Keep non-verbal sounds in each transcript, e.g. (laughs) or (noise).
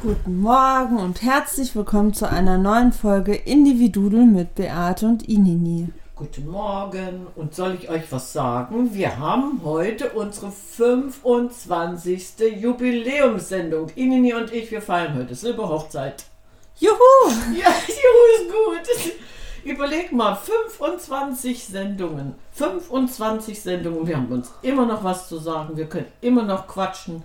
Guten Morgen und herzlich willkommen zu einer neuen Folge Individudel mit Beate und Inini. Guten Morgen und soll ich euch was sagen? Wir haben heute unsere 25. Jubiläumssendung. Inini und ich, wir feiern heute Silberhochzeit. Juhu! (laughs) Ja, juhu ist gut. Überleg mal, 25 Sendungen. 25 Sendungen. Wir haben uns immer noch was zu sagen. Wir können immer noch quatschen.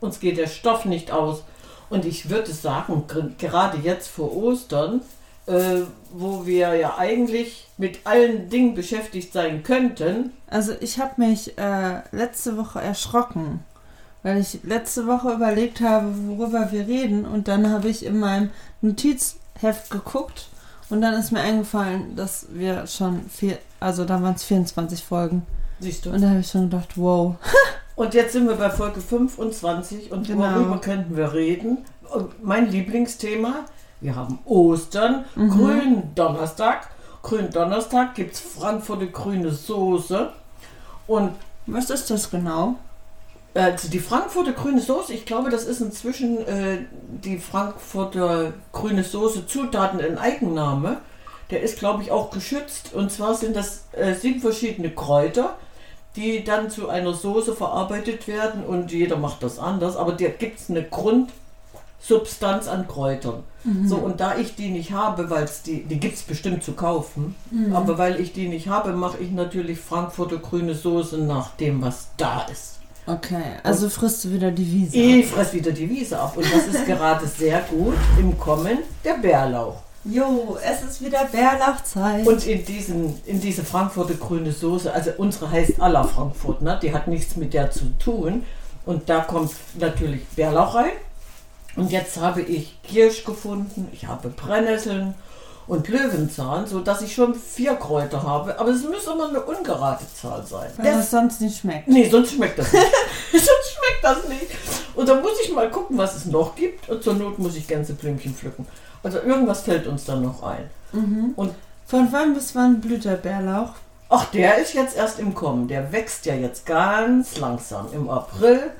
Uns geht der Stoff nicht aus. Und ich würde sagen, gerade jetzt vor Ostern, äh, wo wir ja eigentlich mit allen Dingen beschäftigt sein könnten. Also ich habe mich äh, letzte Woche erschrocken, weil ich letzte Woche überlegt habe, worüber wir reden. Und dann habe ich in meinem Notizheft geguckt und dann ist mir eingefallen, dass wir schon vier, also da waren es 24 Folgen. Siehst du. Und da habe ich schon gedacht, wow. (laughs) Und jetzt sind wir bei Folge 25 und Genau. worüber könnten wir reden? Mein Lieblingsthema, wir haben Ostern, Mhm. Gründonnerstag. Gründonnerstag gibt es Frankfurter grüne Soße. Und Was ist das genau? also die Frankfurter grüne Soße, ich glaube, das ist inzwischen äh, die Frankfurter grüne Soße Zutaten in Eigenname. Der ist, glaube ich, auch geschützt. Und zwar sind das äh, sieben verschiedene Kräuter, die dann zu einer Soße verarbeitet werden. Und jeder macht das anders. Aber da gibt es eine Grundsubstanz an Kräutern. So, und da ich die nicht habe, weil es die, die gibt es bestimmt zu kaufen, aber weil ich die nicht habe, mache ich natürlich Frankfurter grüne Soße nach dem, was da ist. Okay, also frisst du wieder die Wiese. Ich fress wieder die Wiese ab und das ist (laughs) gerade sehr gut im Kommen der Bärlauch. Jo, es ist wieder Bärlauchzeit. Und in, diesen, in diese Frankfurter grüne Soße, also unsere heißt à la Frankfurt, ne? die hat nichts mit der zu tun. Und da kommt natürlich Bärlauch rein. Und jetzt habe ich Kirsch gefunden, ich habe Brennnesseln und Löwenzahn, sodass ich schon vier Kräuter habe. Aber es muss immer eine ungerade Zahl sein. weil das sonst nicht schmeckt. Nee, sonst schmeckt das nicht. (laughs) sonst schmeckt das nicht. Und dann muss ich mal gucken, was es noch gibt. Und zur Not muss ich Gänseblümchen pflücken. Also irgendwas fällt uns dann noch ein. Und Von wann bis wann blüht der Bärlauch? ach, der ist jetzt erst im Kommen. Der wächst ja jetzt ganz langsam. Im April,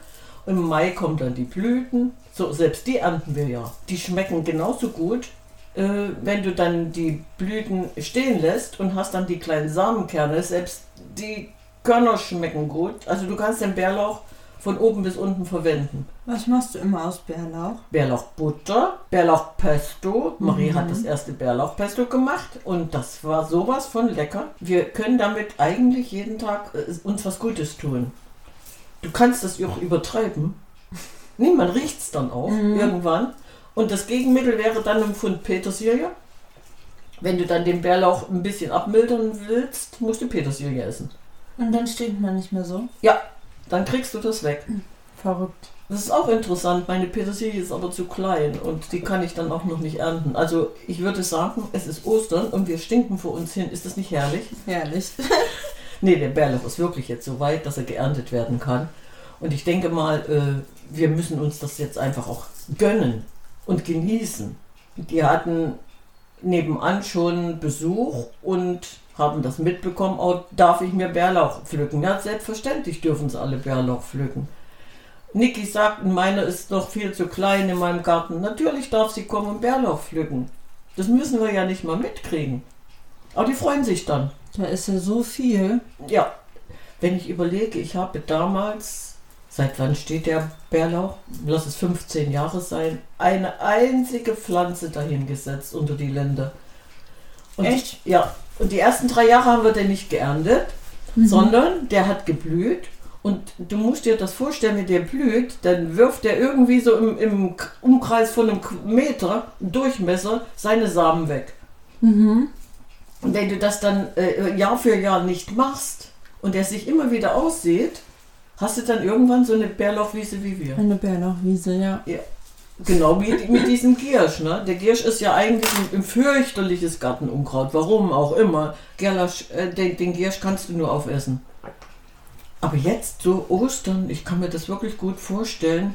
im Mai kommen dann die Blüten. So, selbst die ernten wir ja. Die schmecken genauso gut, äh, wenn du dann die Blüten stehen lässt und hast dann die kleinen Samenkerne. Selbst die Körner schmecken gut. Also du kannst den Bärlauch von oben bis unten verwenden. Was machst du immer aus Bärlauch? Bärlauchbutter, Bärlauchpesto. Marie hat das erste Bärlauchpesto gemacht und das war sowas von lecker. Wir können damit eigentlich jeden Tag äh, uns was Gutes tun. Du kannst das auch übertreiben. Nee, man riecht es dann auch irgendwann. Und das Gegenmittel wäre dann ein Pfund Petersilie. Wenn du dann den Bärlauch ein bisschen abmildern willst, musst du Petersilie essen. Und dann stinkt man nicht mehr so. Ja, dann kriegst du das weg. Verrückt. Das ist auch interessant. Meine Petersilie ist aber zu klein und die kann ich dann auch noch nicht ernten. Also ich würde sagen, es ist Ostern und wir stinken vor uns hin. Ist das nicht herrlich? Herrlich. (laughs) Nee, der Bärlauch ist wirklich jetzt so weit, dass er geerntet werden kann. Und ich denke mal, äh, wir müssen uns das jetzt einfach auch gönnen und genießen. Die hatten nebenan schon Besuch und haben das mitbekommen, oh, darf ich mir Bärlauch pflücken? Ja, selbstverständlich dürfen sie alle Bärlauch pflücken. Niki sagt, meiner ist noch viel zu klein in meinem Garten. Natürlich darf sie kommen und Bärlauch pflücken. Das müssen wir ja nicht mal mitkriegen. Aber die freuen sich dann. Da ist ja so viel. Ja, wenn ich überlege, ich habe damals, seit wann steht der Bärlauch? Lass es 15 Jahre sein, eine einzige Pflanze dahingesetzt unter die Linde. Und Echt? Ja, und die ersten drei Jahre haben wir den nicht geerntet, sondern der hat geblüht. Und du musst dir das vorstellen, wenn der blüht, dann wirft der irgendwie so im, im Umkreis von einem Meter Durchmesser seine Samen weg. Und wenn du das dann äh, Jahr für Jahr nicht machst und der sich immer wieder aussieht, hast du dann irgendwann so eine Bärlauchwiese wie wir. Eine Bärlauchwiese, ja. Ja. Genau wie mit diesem Giersch. Ne? Der Giersch ist ja eigentlich ein, ein fürchterliches Gartenunkraut. Warum auch immer. Gerlach, äh, den, den Giersch kannst du nur aufessen. Aber jetzt so Ostern, ich kann mir das wirklich gut vorstellen,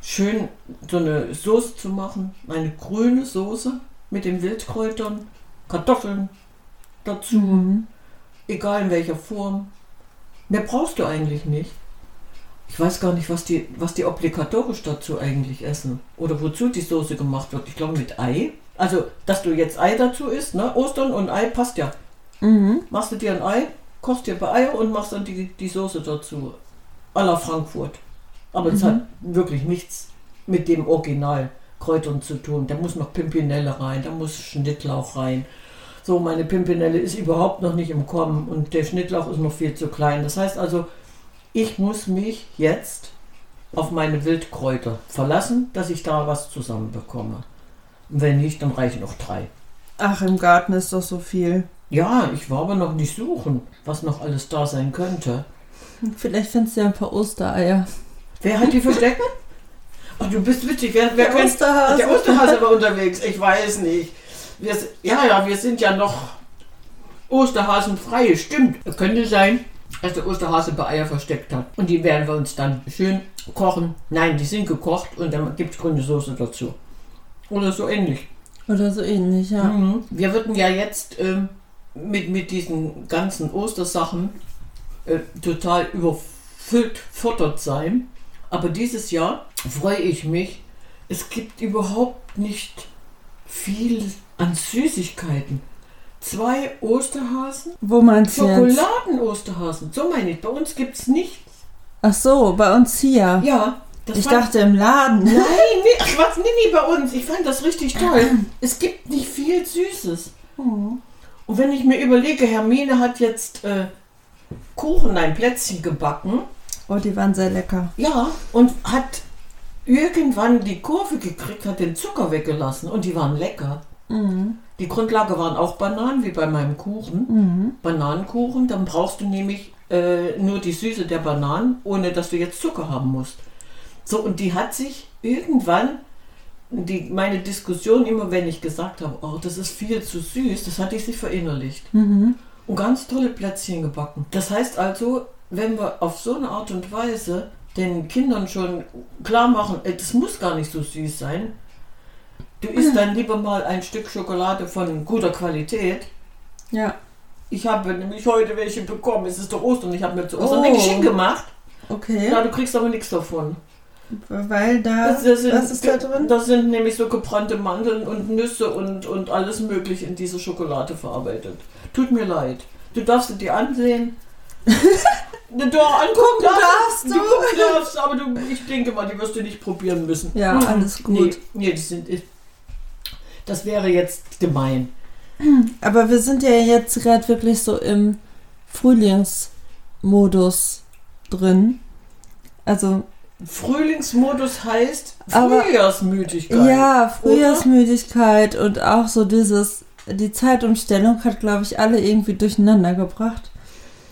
schön so eine Soße zu machen. Eine grüne Soße mit den Wildkräutern, Kartoffeln dazu. Mhm. Egal in welcher Form. Mehr brauchst du eigentlich nicht. Ich weiß gar nicht, was die, was die obligatorisch dazu eigentlich essen. Oder wozu die Soße gemacht wird. Ich glaube mit Ei. Also, dass du jetzt Ei dazu isst, ne? Ostern und Ei passt ja. Mhm. Machst du dir ein Ei, kochst dir bei Eier und machst dann die, die Soße dazu. A la Frankfurt. Aber es Mhm. hat wirklich nichts mit dem Original Kräutern zu tun. Da muss noch Pimpinelle rein, da muss Schnittlauch rein. So, meine Pimpinelle ist überhaupt noch nicht im Kommen und der Schnittlauch ist noch viel zu klein. Das heißt also, ich muss mich jetzt auf meine Wildkräuter verlassen, dass ich da was zusammenbekomme. Und wenn nicht, dann reichen noch drei. Ach, im Garten ist doch so viel. Ja, ich war aber noch nicht suchen, was noch alles da sein könnte. Vielleicht findest du ja ein paar Ostereier. Wer hat die versteckt? Ach, du bist witzig. Wer, wer Der kennt- Osterhase. Der Osterhase war unterwegs. Ich weiß nicht. Wir, ja, ja, wir sind ja noch Osterhasenfrei. Stimmt. Könnte sein, dass der Osterhase bei Eier versteckt hat. Und die werden wir uns dann schön kochen. Nein, die sind gekocht und dann gibt es grüne Soße dazu. Oder so ähnlich. Oder so ähnlich, ja. Mhm. Wir würden ja jetzt ähm, mit, mit diesen ganzen Ostersachen äh, total überfüllt futtert sein. Aber dieses Jahr freue ich mich. Es gibt überhaupt nicht viel an Süßigkeiten. Zwei Osterhasen, Wo meinst du? Schokoladen-Osterhasen. So meine ich. Bei uns gibt es nicht. Ach so, bei uns hier. Ja, ich dachte im Laden. Nein, nee, ach was, nee, nee, bei uns. Ich fand das richtig toll. (clears throat) Es gibt nicht viel Süßes. Oh. Und wenn ich mir überlege, Hermine hat jetzt äh, Kuchen, ein Plätzchen gebacken, Oh, die waren sehr lecker. ja, und hat irgendwann die Kurve gekriegt, hat den Zucker weggelassen und die waren lecker. Mhm. Die Grundlage waren auch Bananen, wie bei meinem Kuchen. Mhm. Bananenkuchen, dann brauchst du nämlich äh, nur die Süße der Bananen, ohne dass du jetzt Zucker haben musst. So, und die hat sich irgendwann, die, meine Diskussion immer, wenn ich gesagt habe, oh, das ist viel zu süß, das hatte ich sich verinnerlicht. Mhm. Und ganz tolle Plätzchen gebacken. Das heißt also, wenn wir auf so eine Art und Weise den Kindern schon klar machen, äh, das muss gar nicht so süß sein. Du isst dann lieber mal ein Stück Schokolade von guter Qualität. Ja, Ich habe nämlich heute welche bekommen. Es ist doch Ostern. Ich habe mir zu Ostern Oh. ein Geschenk gemacht. okay. Ja, du kriegst aber nichts davon. Weil da. Das, das sind, was ist da drin? Das sind nämlich so gebrannte Mandeln und Nüsse und, und alles Mögliche in diese Schokolade verarbeitet. Tut mir leid. Du darfst sie dir ansehen. (laughs) Doch, angucken darfst du. Die gucken darfst, aber du, ich denke mal, die wirst du nicht probieren müssen. Ja, Mhm. alles gut. Nee, nee die sind, das wäre jetzt gemein. Aber wir sind ja jetzt gerade wirklich so im Frühlingsmodus drin. Also, Frühlingsmodus heißt Aber- Frühjahrsmüdigkeit. ja, Frühjahrsmüdigkeit und auch so dieses, die Zeitumstellung hat, glaube ich, alle irgendwie durcheinander gebracht.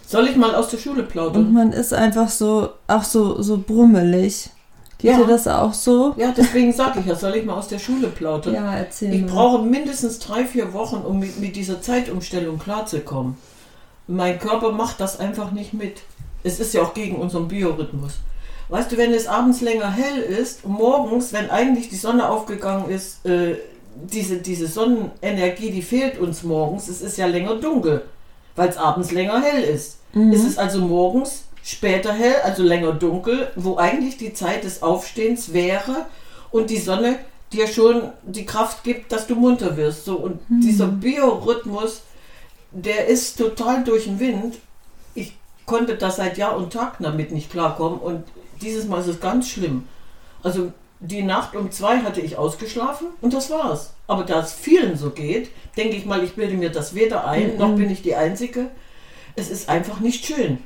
Soll ich mal aus der Schule Und plaudern? man ist einfach so, auch so, so brummelig. Geht Ja. dir das auch so? Ja, deswegen sage ich ja, soll ich mal aus der Schule plaudern? Ja, erzähl Ich mal. brauche mindestens drei, vier Wochen, um mit, mit dieser Zeitumstellung klarzukommen. Mein Körper macht das einfach nicht mit. Es ist ja auch gegen unseren Biorhythmus. Weißt du, wenn es abends länger hell ist morgens, wenn eigentlich die Sonne aufgegangen ist, äh, diese, diese Sonnenenergie, die fehlt uns morgens. Es ist ja länger dunkel, weil es abends länger hell ist. Mhm. Es ist also morgens später hell, also länger dunkel, wo eigentlich die Zeit des Aufstehens wäre und die Sonne dir schon die Kraft gibt, dass du munter wirst. So, und dieser Biorhythmus, der ist total durch den Wind. Ich konnte da seit Jahr und Tag damit nicht klarkommen und dieses Mal ist es ganz schlimm. Also die Nacht um zwei hatte ich ausgeschlafen und das war's. Aber da es vielen so geht, denke ich mal, ich bilde mir das weder ein, Mhm. noch bin ich die Einzige. Es ist einfach nicht schön.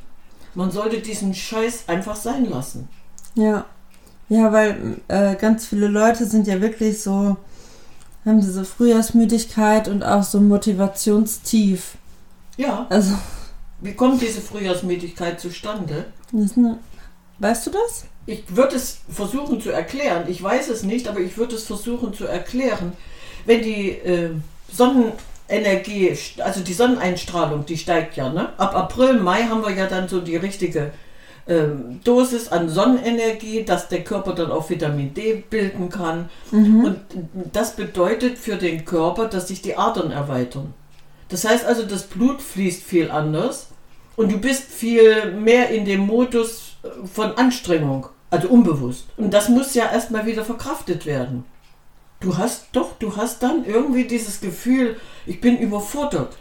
Man sollte diesen Scheiß einfach sein lassen. Ja. Ja, weil äh, ganz viele Leute sind ja wirklich so, haben diese Frühjahrsmüdigkeit und auch so Motivationstief. Ja, Also, wie kommt diese Frühjahrsmüdigkeit zustande? eine, weißt du das? Ich würde es versuchen zu erklären. Ich weiß es nicht, aber ich würde es versuchen zu erklären. Wenn die äh, Sonnenenergie, st- also die Sonneneinstrahlung, die steigt ja, ne? Ab April, Mai haben wir ja dann so die richtige ähm, Dosis an Sonnenenergie, dass der Körper dann auch Vitamin D bilden kann. Mhm. Und das bedeutet für den Körper, dass sich die Adern erweitern. Das heißt also, das Blut fließt viel anders und du bist viel mehr in dem Modus, äh, von Anstrengung, also unbewusst. Und das muss ja erstmal wieder verkraftet werden. Du hast doch, du hast dann irgendwie dieses Gefühl, ich bin überfordert.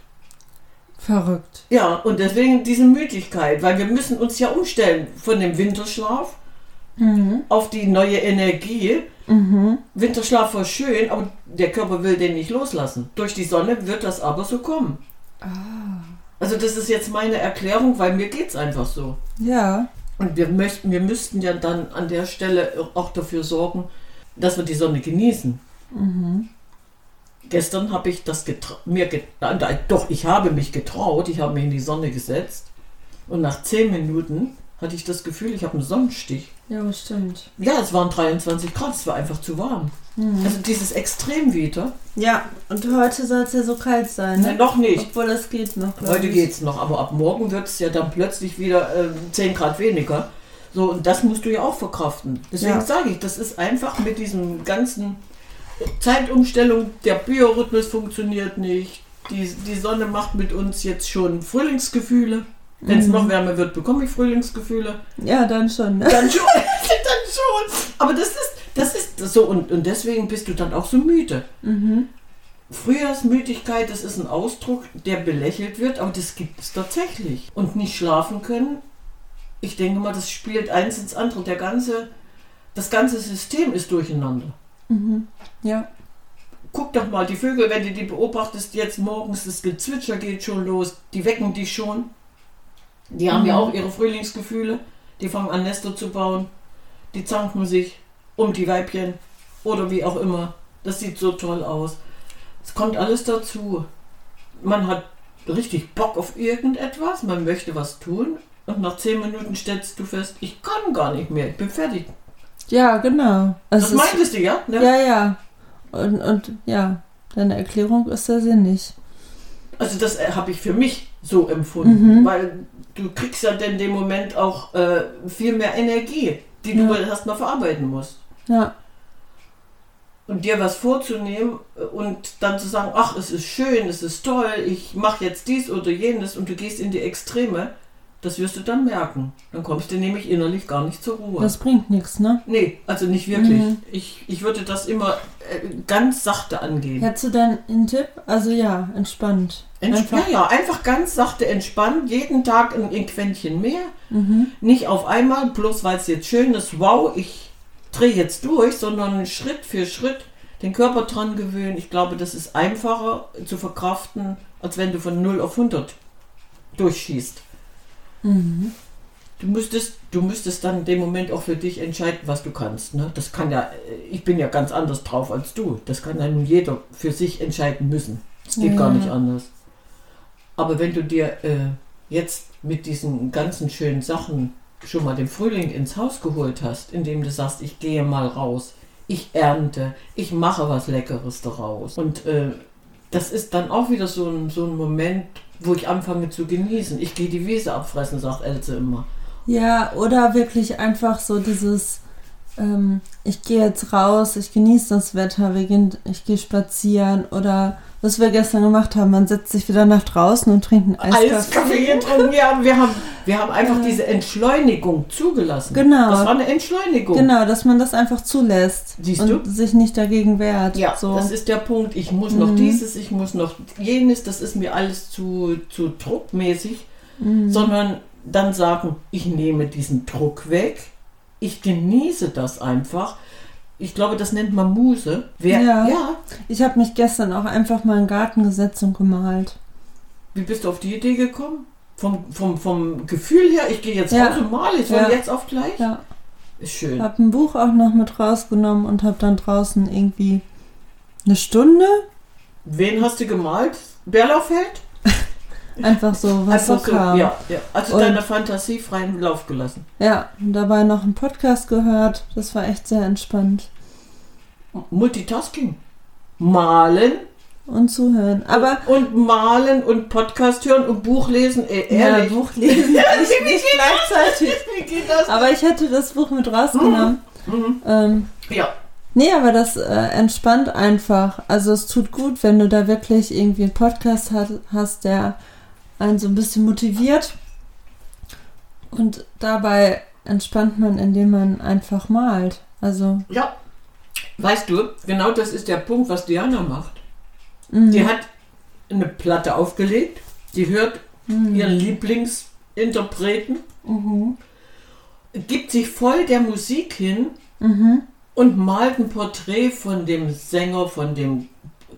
Verrückt. Ja, und deswegen diese Müdigkeit, weil wir müssen uns ja umstellen von dem Winterschlaf Mhm. auf die neue Energie. Mhm. Winterschlaf war schön, aber der Körper will den nicht loslassen. Durch die Sonne wird das aber so kommen. Also das ist jetzt meine Erklärung, weil mir geht es einfach so. Ja. Und wir möchten, wir müssten ja dann an der Stelle auch dafür sorgen, dass wir die Sonne genießen. Gestern habe ich das mir get nein, da- doch, ich habe mich getraut, ich habe mich in die Sonne gesetzt und nach zehn Minuten hatte ich das Gefühl, ich habe einen Sonnenstich. Ja, stimmt. Ja, es waren 23 Grad, es war einfach zu warm. Also dieses Extremwetter, Ja, und heute soll es ja so kalt sein, ne, ne? noch nicht. Obwohl es geht noch. Heute ich. geht's noch, aber ab morgen wird es ja dann plötzlich wieder äh, 10 Grad weniger. So, und das musst du ja auch verkraften. Deswegen Ja. sage ich, das ist einfach mit diesem ganzen Zeitumstellung, der Biorhythmus funktioniert nicht. Die, die Sonne macht mit uns jetzt schon Frühlingsgefühle. Wenn es Mhm. noch wärmer wird, bekomme ich Frühlingsgefühle. Ja, dann schon, ne? Dann schon, (laughs) dann schon. Aber das ist, das ist so und, und deswegen bist du dann auch so müde. Mhm. Frühjahrsmüdigkeit, das ist ein Ausdruck, der belächelt wird, aber das gibt es tatsächlich. Und nicht schlafen können, ich denke mal, das spielt eins ins andere. Der ganze, das ganze System ist durcheinander. Mhm. Ja. Guck doch mal, die Vögel, wenn du die beobachtest, jetzt morgens, das Gezwitscher geht schon los, die wecken dich schon. Die haben ja Mhm. auch ihre Frühlingsgefühle, die fangen an, Nester zu bauen, die zanken sich um die Weibchen oder wie auch immer. Das sieht so toll aus. Es kommt alles dazu. Man hat richtig Bock auf irgendetwas, man möchte was tun und nach zehn Minuten stellst du fest, ich kann gar nicht mehr, ich bin fertig. Ja, genau. Das Es ist, meintest du, ja? Ne? ja, ja. Und, und ja, deine Erklärung ist sehr sinnig. Also das äh, habe ich für mich so empfunden, Mhm. weil du kriegst ja in dem Moment auch äh, viel mehr Energie, die du Ja. erstmal verarbeiten musst. Ja. Und dir was vorzunehmen äh, und dann zu sagen, ach, es ist schön, es ist toll, ich mache jetzt dies oder jenes und du gehst in die Extreme, das wirst du dann merken. Dann kommst du nämlich innerlich gar nicht zur Ruhe. Das bringt nichts, ne? nee, also nicht wirklich. Mhm. Ich, ich würde das immer äh, ganz sachte angehen. Hättest du dann einen Tipp? Also ja, entspannt. Entsch Einfach. ja, ja, einfach ganz sachte entspannen, jeden Tag ein, ein Quäntchen mehr. Mhm. Nicht auf einmal, bloß weil es jetzt schön ist, wow, ich drehe jetzt durch, sondern Schritt für Schritt den Körper dran gewöhnen. Ich glaube, das ist einfacher zu verkraften, als wenn du von 0 auf 100 durchschießt. Mhm. Du müsstest, du müsstest dann in dem Moment auch für dich entscheiden, was du kannst. Ne? Das kann ja, äh, ich bin ja ganz anders drauf als du. Das kann ja nun jeder für sich entscheiden müssen. Es geht Ja. gar nicht anders. Aber wenn du dir äh, jetzt mit diesen ganzen schönen Sachen schon mal den Frühling ins Haus geholt hast, indem du sagst, ich gehe mal raus, ich ernte, ich mache was Leckeres daraus. Und äh, das ist dann auch wieder so ein, so ein Moment, wo ich anfange zu genießen. Ich gehe die Wiese abfressen, sagt Else immer. Ja, oder wirklich einfach so dieses, ähm, ich gehe jetzt raus, ich genieße das Wetter, wir gehen, ich gehe spazieren oder was wir gestern gemacht haben, man setzt sich wieder nach draußen und trinkt einen Eiskaffee Eiskaffee. getrunken. Ja, wir haben, wir haben einfach diese Entschleunigung zugelassen. Genau. Das war eine Entschleunigung. Genau, dass man das einfach zulässt Siehst und du? sich nicht dagegen wehrt. Ja, so. das ist der Punkt. Ich muss noch Mhm. dieses, ich muss noch jenes. Das ist mir alles zu, zu druckmäßig. Mhm. Sondern dann sagen, ich nehme diesen Druck weg. Ich genieße das einfach. Ich glaube, das nennt man Muse. Wer, Ja. ja. Ich habe mich gestern auch einfach mal in den Garten gesetzt und gemalt. Wie bist du auf die Idee gekommen? Vom, vom, vom Gefühl her, ich gehe jetzt Ja. raus und male ich Ja. jetzt auf gleich. Ja, Ist schön. habe ein Buch auch noch mit rausgenommen und habe dann draußen irgendwie eine Stunde Wen hast du gemalt? Berlaufeld? Einfach so was so Einfach so, kam. ja, ja. Also Und- deiner Fantasie freien Lauf gelassen. Ja, und dabei noch einen Podcast gehört. Das war echt sehr entspannt. Multitasking. Malen Und zuhören. Aber und malen und Podcast hören und Buch lesen. Ja, ehrlich. Buch lesen (laughs) nicht, nicht gleichzeitig. Wie geht das? Aber ich hätte das Buch mit rausgenommen. Mhm. Ähm, Ja, nee, aber das äh, entspannt einfach. Also es tut gut, wenn du da wirklich irgendwie einen Podcast hat, hast, der einen so ein bisschen motiviert. Und dabei entspannt man, indem man einfach malt. Also, Ja, weißt du, genau das ist der Punkt, was Diana macht. mhm. Die hat eine Platte aufgelegt, die hört Mhm. ihren Lieblingsinterpreten, Mhm. gibt sich voll der Musik hin Mhm. und malt ein Porträt von dem Sänger, von dem,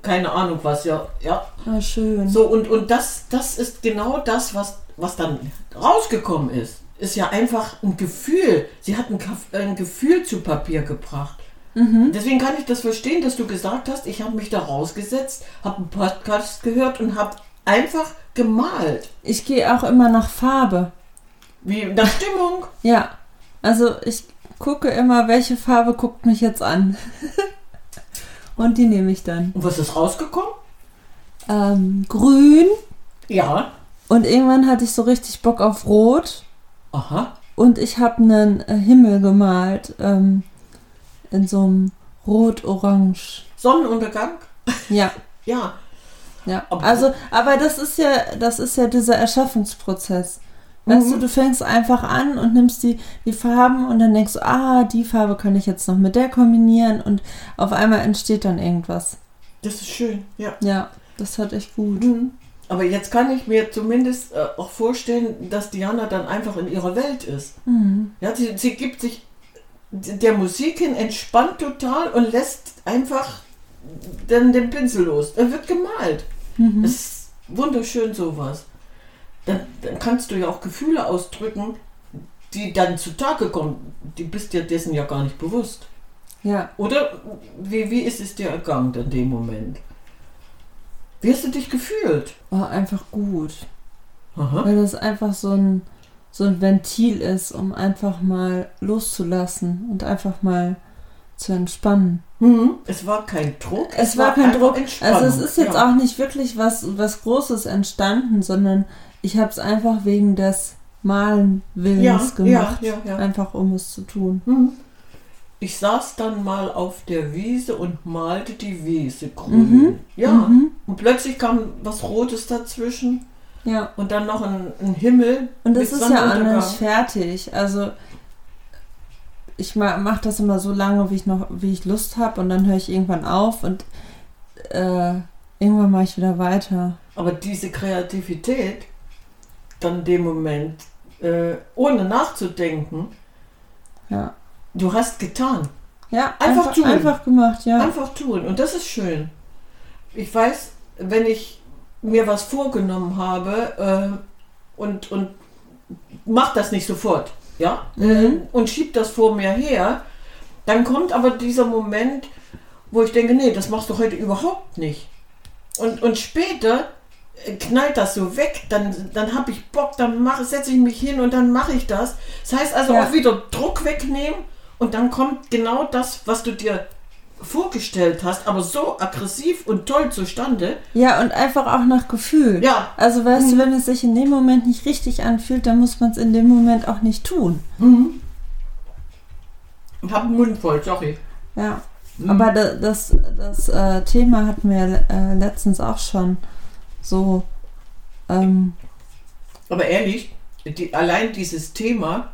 keine Ahnung was, ja, ja. Ah, schön. So, und, und das, das ist genau das, was, was dann rausgekommen ist. Ist ja einfach ein Gefühl. Sie hat ein, ein Gefühl zu Papier gebracht. Mhm. Deswegen kann ich das verstehen, dass du gesagt hast, ich habe mich da rausgesetzt, habe einen Podcast gehört und habe einfach gemalt. Ich gehe auch immer nach Farbe. Wie nach Stimmung. Ja. Also ich gucke immer, welche Farbe guckt mich jetzt an. (laughs) Und die nehme ich dann. Und was ist rausgekommen? Ähm, grün. Ja. Und irgendwann hatte ich so richtig Bock auf Rot. Aha. Und ich habe einen äh, Himmel gemalt. Ähm, in so einem Rot-Orange. Sonnenuntergang. Ja, Ja. ja. Aber- Also, aber das ist ja, das ist ja dieser Erschaffungsprozess. Weißt Mhm. du, du fängst einfach an und nimmst die, die Farben und dann denkst du, ah, die Farbe kann ich jetzt noch mit der kombinieren und auf einmal entsteht dann irgendwas. Das ist schön. Ja. Ja, das hat echt gut. Mhm. Aber jetzt kann ich mir zumindest äh, auch vorstellen, dass Diana dann einfach in ihrer Welt ist. Mhm. Ja, sie, sie gibt sich der Musik hin, entspannt total und lässt einfach dann den Pinsel los. Dann wird gemalt. Mhm. Das ist wunderschön sowas. Dann, dann kannst du ja auch Gefühle ausdrücken, die dann zutage kommen. Die bist dir dessen ja gar nicht bewusst. Ja, Oder wie, wie ist es dir ergangen in dem Moment? Wie hast du dich gefühlt? war einfach gut. Aha. Weil das einfach so ein, so ein Ventil ist, um einfach mal loszulassen und einfach mal zu entspannen. Mhm. Es war kein Druck. Es, war kein einfach Druck. Entspannung. Also es ist jetzt ja. auch nicht wirklich was, was Großes entstanden, sondern ich habe es einfach wegen des Malen Willens ja, gemacht. Ja. Einfach um es zu tun. Mhm. Ich saß dann mal auf der Wiese und malte die Wiese grün. Mhm. Ja. Mhm. Und plötzlich kam was Rotes dazwischen Ja. und dann noch ein, ein Himmel. Und das ist ja auch nicht fertig. Also ich mache das immer so lange, wie ich noch, wie ich Lust habe und dann höre ich irgendwann auf und äh, irgendwann mache ich wieder weiter. Aber diese Kreativität, dann in dem Moment, äh, ohne nachzudenken, Ja. du hast getan. Ja, Einfach einfach, tun. einfach gemacht, ja. Einfach tun. Und das ist schön. Ich weiß, wenn ich mir was vorgenommen habe äh, und, und mach das nicht sofort, ja, Mhm. und schieb das vor mir her, dann kommt aber dieser Moment, wo ich denke, nee, das machst du heute überhaupt nicht. Und, und später äh, knallt das so weg, dann, dann habe ich Bock, dann setze ich mich hin und dann mache ich das. Das heißt also Ja. auch wieder Druck wegnehmen und dann kommt genau das, was du dir vorgestellt hast, aber so aggressiv und toll zustande. Ja, und einfach auch nach Gefühl. Ja. Also weißt Mhm. du, wenn es sich in dem Moment nicht richtig anfühlt, dann muss man es in dem Moment auch nicht tun. Mhm. Ich habe einen Mund voll, sorry. Ja. Mhm. Aber da, das, das äh, Thema hatten wir äh, letztens auch schon so. Ähm, Aber ehrlich, die, allein dieses Thema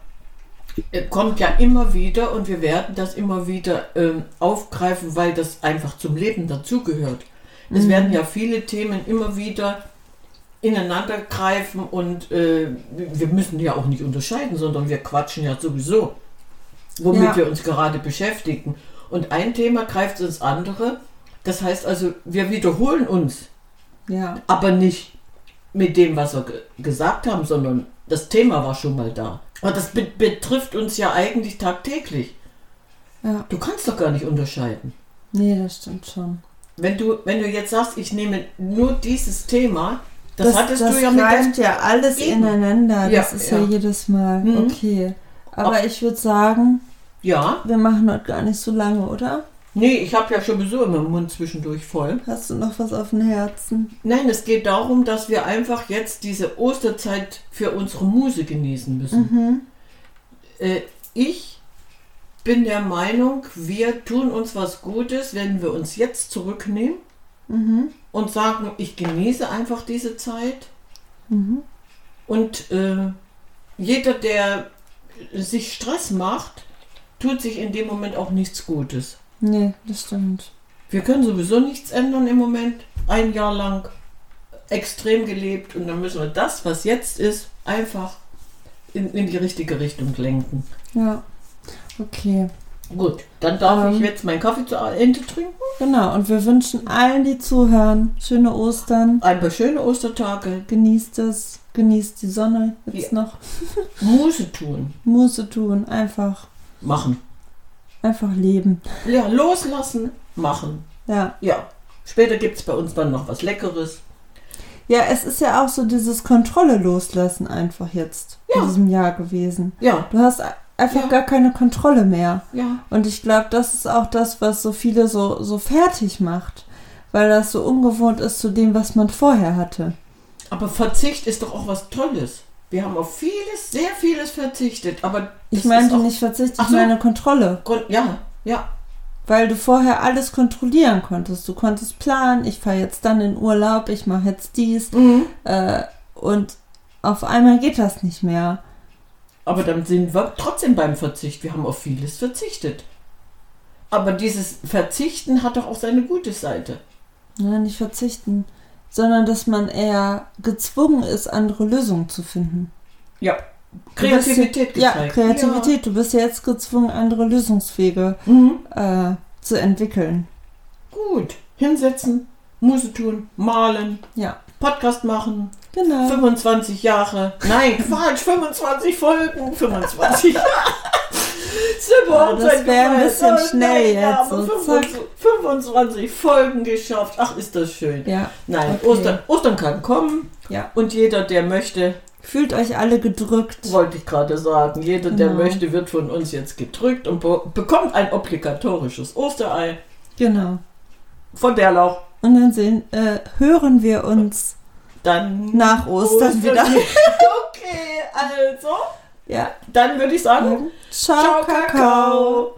kommt ja immer wieder und wir werden das immer wieder ähm, aufgreifen, weil das einfach zum Leben dazugehört. Es Mhm. werden ja viele Themen immer wieder ineinander greifen und äh, wir müssen ja auch nicht unterscheiden, sondern wir quatschen ja sowieso, womit Ja. wir uns gerade beschäftigen. Und ein Thema greift ins andere. Das heißt also, wir wiederholen uns ja. aber nicht mit dem, was wir ge gesagt haben, sondern das Thema war schon mal da. Aber das be betrifft uns ja eigentlich tagtäglich. Ja. Du kannst doch gar nicht unterscheiden. Nee, das stimmt schon. Wenn du, wenn du jetzt sagst, ich nehme nur dieses Thema, das, hattest das du ja mit dem, ja alles Eben. ineinander. Ja, Das ist ja, ja. jedes Mal. Mhm. Okay. Aber ich würde sagen, Ja, wir machen heute gar nicht so lange, oder? Nee, ich habe ja sowieso immer den Mund zwischendurch voll. Hast du noch was auf dem Herzen? Nein, es geht darum, dass wir einfach jetzt diese Osterzeit für unsere Muse genießen müssen. Mhm. Äh, ich bin der Meinung, wir tun uns was Gutes, wenn wir uns jetzt zurücknehmen Mhm. und sagen, ich genieße einfach diese Zeit. Mhm. Und äh, jeder, der sich Stress macht, tut sich in dem Moment auch nichts Gutes. Nee, das stimmt. Wir können sowieso nichts ändern im Moment. Ein Jahr lang extrem gelebt und dann müssen wir das, was jetzt ist, einfach in, in die richtige Richtung lenken. Ja. Okay. Gut, dann darf ich Ähm. jetzt meinen Kaffee zu Ende trinken. Genau. Und wir wünschen allen, die zuhören, schöne Ostern. Ein paar schöne Ostertage. Genießt es. Genießt die Sonne jetzt noch. Muße tun. Muße tun. Einfach, Machen. Einfach leben. Ja, loslassen. Machen. Ja. Ja. Später gibt es bei uns dann noch was Leckeres. Ja, es ist ja auch so dieses Kontrolle loslassen einfach jetzt Ja. in diesem Jahr gewesen. Ja, Du hast einfach Ja. gar keine Kontrolle mehr. ja. Und ich glaube, das ist auch das, was so viele so, so fertig macht. Weil das so ungewohnt ist zu dem, was man vorher hatte. Aber Verzicht ist doch auch was Tolles. Wir haben auf vieles, sehr vieles verzichtet. Aber Ich meinte nicht Verzicht, ich so. meine Kontrolle. Ja, ja. Weil du vorher alles kontrollieren konntest. Du konntest planen, ich fahre jetzt dann in Urlaub, ich mache jetzt dies. Äh, und auf einmal geht das nicht mehr. Aber dann sind wir trotzdem beim Verzicht. Wir haben auf vieles verzichtet. Aber dieses Verzichten hat doch auch seine gute Seite. Ja, nicht verzichten. Sondern dass man eher gezwungen ist, andere Lösungen zu finden. Ja. Du bist Kreativität ja, gezeigt. Ja, Kreativität. Du bist ja jetzt gezwungen, andere Lösungswege. Mhm. äh, zu entwickeln. Gut. Hinsetzen, Muße tun, malen, Ja, Podcast machen. genau. 25 Jahre. Nein, (laughs) Quatsch, 25 Folgen. 25 (laughs) Jahre. Oh, das wäre ein bisschen schnell jetzt, so 25, 25 Folgen geschafft. Ach, ist das schön. Ja, Nein, Okay. Ostern, Ostern kann kommen. Ja. Und jeder, der möchte, fühlt euch alle gedrückt. wollte ich gerade sagen, jeder, der Genau. möchte, wird von uns jetzt gedrückt und be bekommt ein obligatorisches Osterei Genau. von Bärlauch. Und dann sehen, äh, hören wir uns Dann nach Ostern wieder. (laughs) okay, also, Ja. dann würde ich sagen, Ciao, ciao, Kakao. Kakao.